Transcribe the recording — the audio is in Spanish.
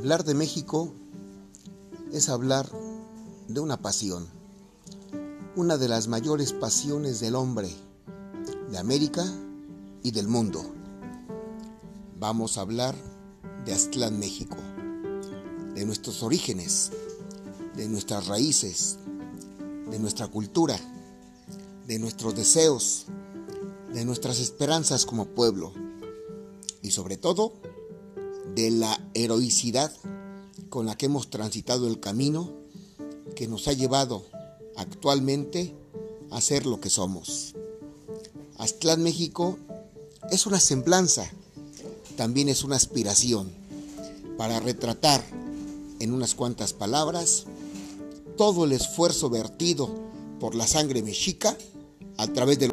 Hablar de México es hablar de una pasión, una de las mayores pasiones del hombre, de América y del mundo. Vamos a hablar de Aztlán, México, de nuestros orígenes, de nuestras raíces, de nuestra cultura, de nuestros deseos, de nuestras esperanzas como pueblo y sobre todo de la heroicidad con la que hemos transitado el camino que nos ha llevado actualmente a ser lo que somos. Aztlán, México, es una semblanza, también es una aspiración para retratar en unas cuantas palabras todo el esfuerzo vertido por la sangre mexica a través de